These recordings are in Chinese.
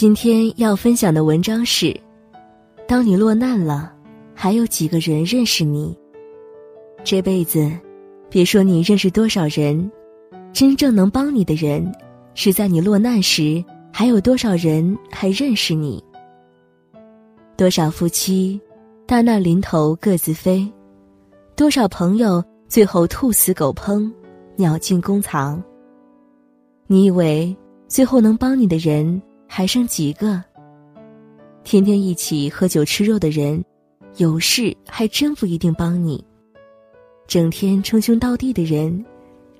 今天要分享的文章是：当你落难了，还有几个人认识你？这辈子，别说你认识多少人，真正能帮你的人，是在你落难时，还有多少人还认识你？多少夫妻，大难临头各自飞；多少朋友，最后兔死狗烹，鸟尽弓藏。你以为最后能帮你的人还剩几个？天天一起喝酒吃肉的人，有事还真不一定帮你；整天称兄道弟的人，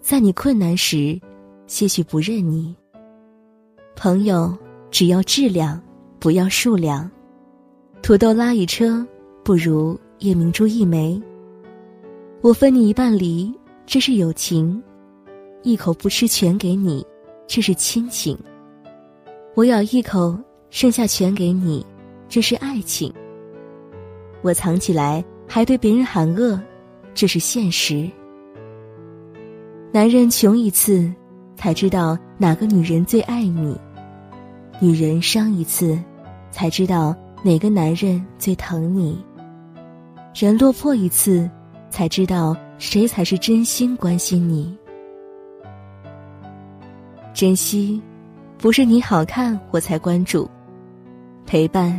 在你困难时，些许不认你。朋友只要质量，不要数量。土豆拉一车，不如夜明珠一枚。我分你一半梨，这是友情；一口不吃全给你，这是亲情。我咬一口，剩下全给你，这是爱情。我藏起来，还对别人喊饿，这是现实。男人穷一次，才知道哪个女人最爱你；女人伤一次，才知道。哪个男人最疼你？人落魄一次，才知道谁才是真心关心你。珍惜，不是你好看我才关注；陪伴，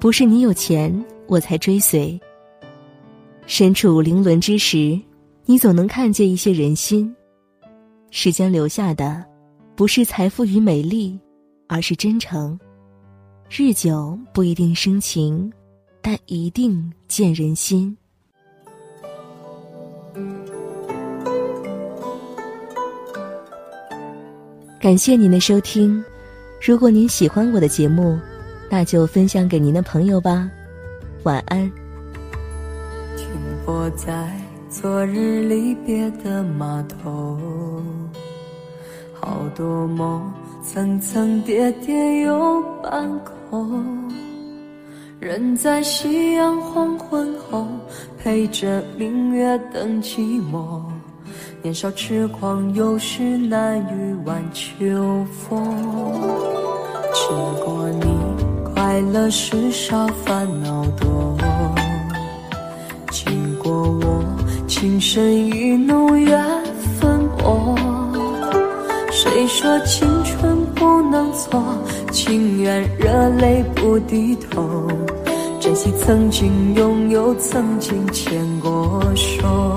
不是你有钱我才追随。身处凌轮之时，你总能看见一些人心。时间留下的，不是财富与美丽，而是真诚。日久不一定生情，但一定见人心。感谢您的收听，如果您喜欢我的节目，那就分享给您的朋友吧。晚安。停泊在昨日离别的码头，好多梦层层叠叠又半空。人在夕阳黄昏后，陪着明月等寂寞。年少痴狂，有时难御晚秋风。经过你，快乐时少，烦恼多。经过我，情深意浓，缘分薄。谁说青春不能错？情愿热泪不低头，珍惜曾经拥有，曾经牵过手。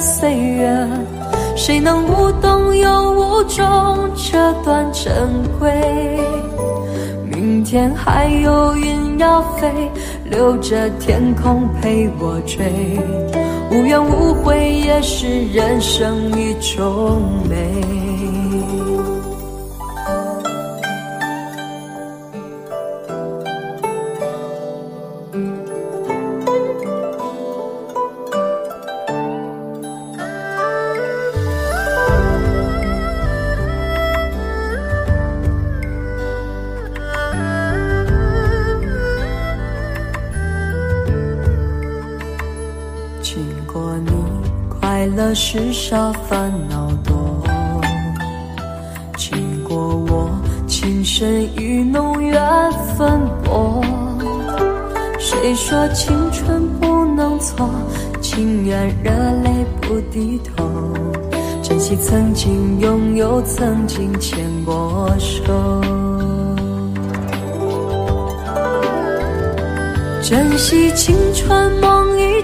岁月，谁能无动又无衷这段珍贵？明天还有云要飞，留着天空陪我追。无怨无悔也是人生一种美。了世少烦恼多，经过我情深意浓缘分薄。谁说青春不能错？情愿热泪不低头，珍惜曾经拥有，曾经牵过手。珍惜青春梦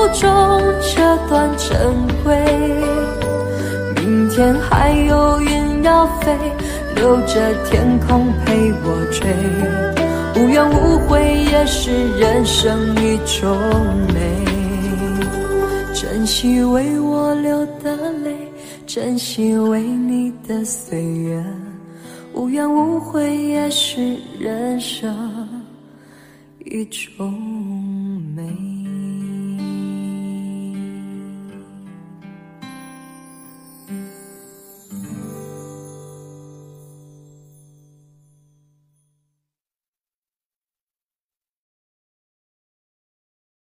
无衷这段珍贵？明天还有云要飞，留着天空陪我追。无怨无悔也是人生一种美。珍惜为我流的泪，珍惜为你的岁月。无怨无悔也是人生一种。